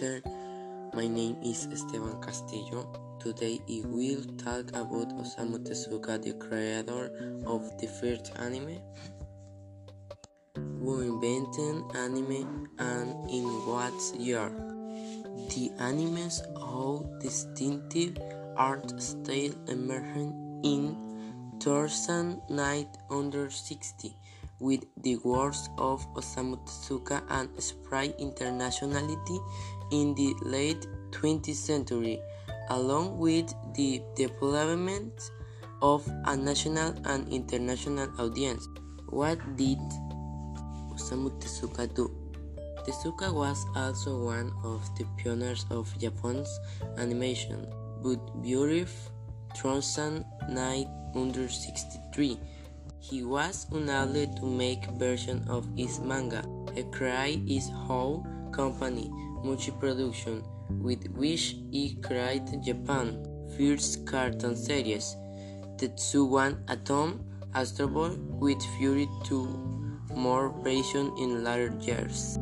teacher. My name is Esteban Castillo. Today I will talk about Osamu Tezuka, the creator of the first anime. Who invented anime and in what year? The anime's whole distinctive art style emerged in 1960 with the works of Osamu Tezuka and spread internationally in the late 20th century, along with the development of a national and international audience. What did Osamu Tezuka do? Tezuka was also one of the pioneers of Japan's animation, but buried 1963. He was unable to make version of his manga. He created his whole company, Mushi Production, with which he created Japan first cartoon series, Tetsuwan Atom, Astro Boy, with Fury 2 more versions in later years.